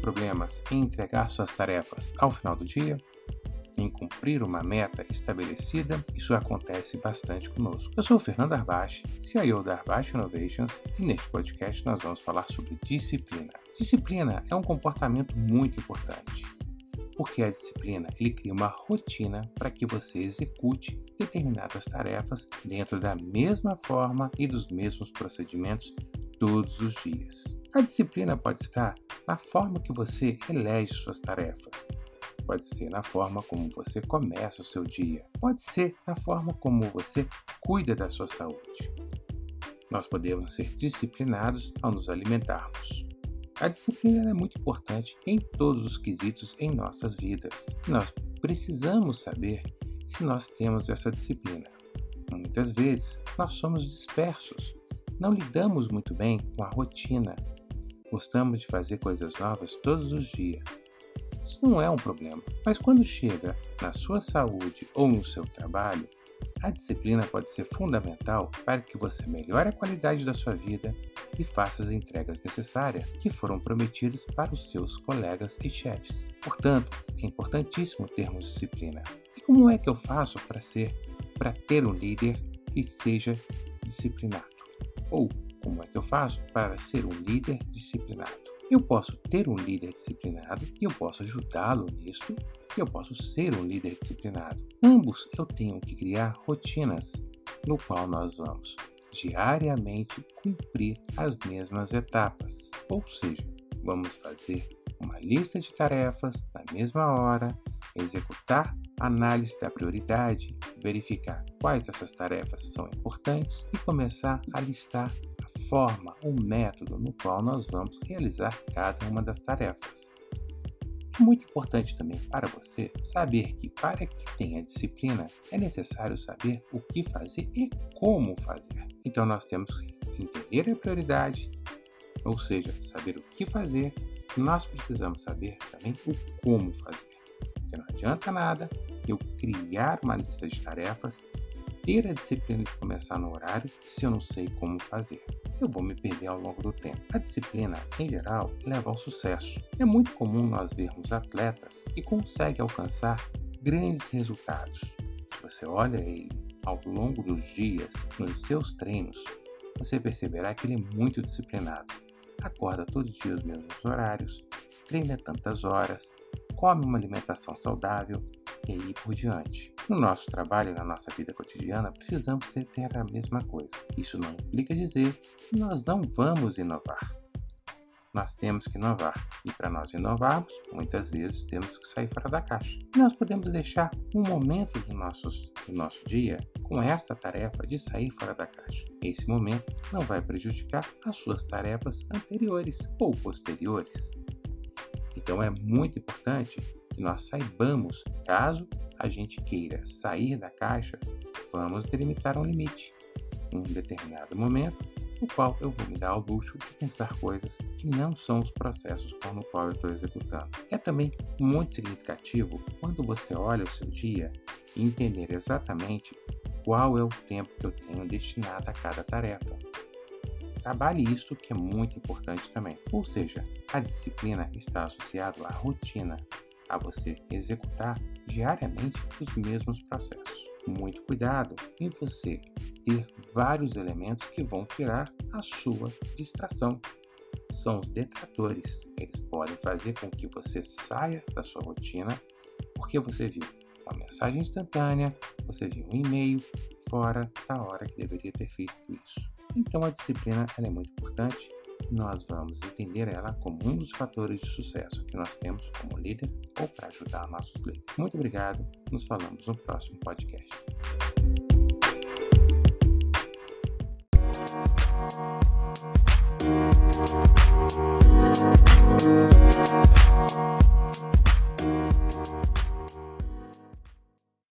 problemas em entregar suas tarefas ao final do dia? Em cumprir uma meta estabelecida? Isso acontece bastante conosco. Eu sou o Fernando Arbache, CIO da Arbache Innovations, e neste podcast nós vamos falar sobre disciplina. Disciplina é um comportamento muito importante, porque a disciplina ele cria uma rotina para que você execute determinadas tarefas dentro da mesma forma e dos mesmos procedimentos todos os dias. A disciplina pode estar na forma que você elege suas tarefas. Pode ser na forma como você começa o seu dia. Pode ser na forma como você cuida da sua saúde. Nós podemos ser disciplinados ao nos alimentarmos. A disciplina é muito importante em todos os quesitos em nossas vidas. Nós precisamos saber se nós temos essa disciplina. Muitas vezes nós somos dispersos não lidamos muito bem com a rotina. Gostamos de fazer coisas novas todos os dias. Isso não é um problema, mas quando chega na sua saúde ou no seu trabalho, a disciplina pode ser fundamental para que você melhore a qualidade da sua vida e faça as entregas necessárias que foram prometidas para os seus colegas e chefes. Portanto, é importantíssimo termos disciplina. E como é que eu faço para ser, para ter um líder que seja disciplinado? Ou como é que eu faço para ser um líder disciplinado? Eu posso ter um líder disciplinado e eu posso ajudá-lo nisto, e eu posso ser um líder disciplinado. Ambos eu tenho que criar rotinas no qual nós vamos diariamente cumprir as mesmas etapas. Ou seja, vamos fazer uma lista de tarefas na mesma hora, executar análise da prioridade, verificar quais dessas tarefas são importantes e começar a listar a forma, o método no qual nós vamos realizar cada uma das tarefas. É muito importante também para você saber que, para que tenha disciplina, é necessário saber o que fazer e como fazer. Então, nós temos que entender a prioridade, ou seja, saber o que fazer, nós precisamos saber também o como fazer. Adianta nada eu criar uma lista de tarefas, ter a disciplina de começar no horário se eu não sei como fazer. Eu vou me perder ao longo do tempo. A disciplina, em geral, leva ao sucesso. É muito comum nós vermos atletas que conseguem alcançar grandes resultados. Se você olha ele ao longo dos dias, nos seus treinos, você perceberá que ele é muito disciplinado. Acorda todos os dias os mesmos horários, treina tantas horas, come uma alimentação saudável e aí por diante. No nosso trabalho e na nossa vida cotidiana, precisamos ter a mesma coisa. Isso não implica dizer que nós não vamos inovar. Nós temos que inovar, e para nós inovarmos, muitas vezes temos que sair fora da caixa. Nós podemos deixar um momento do, nossos, do nosso dia com esta tarefa de sair fora da caixa. Esse momento não vai prejudicar as suas tarefas anteriores ou posteriores. Então é muito importante que nós saibamos, caso a gente queira sair da caixa, vamos delimitar um limite, um determinado momento, no qual eu vou me dar ao luxo de pensar coisas que não são os processos no qual eu estou executando. É também muito significativo quando você olha o seu dia e entender exatamente qual é o tempo que eu tenho destinado a cada tarefa. Trabalhe isto que é muito importante também. Ou seja, a disciplina está associada à rotina, a você executar diariamente os mesmos processos. Muito cuidado em você ter vários elementos que vão tirar a sua distração. São os detratores. Eles podem fazer com que você saia da sua rotina porque você viu uma mensagem instantânea, você viu um e-mail fora da hora que deveria ter feito isso. Então, a disciplina é muito importante e nós vamos entender ela como um dos fatores de sucesso que nós temos como líder ou para ajudar nossos clientes. Muito obrigado, nos falamos no próximo podcast.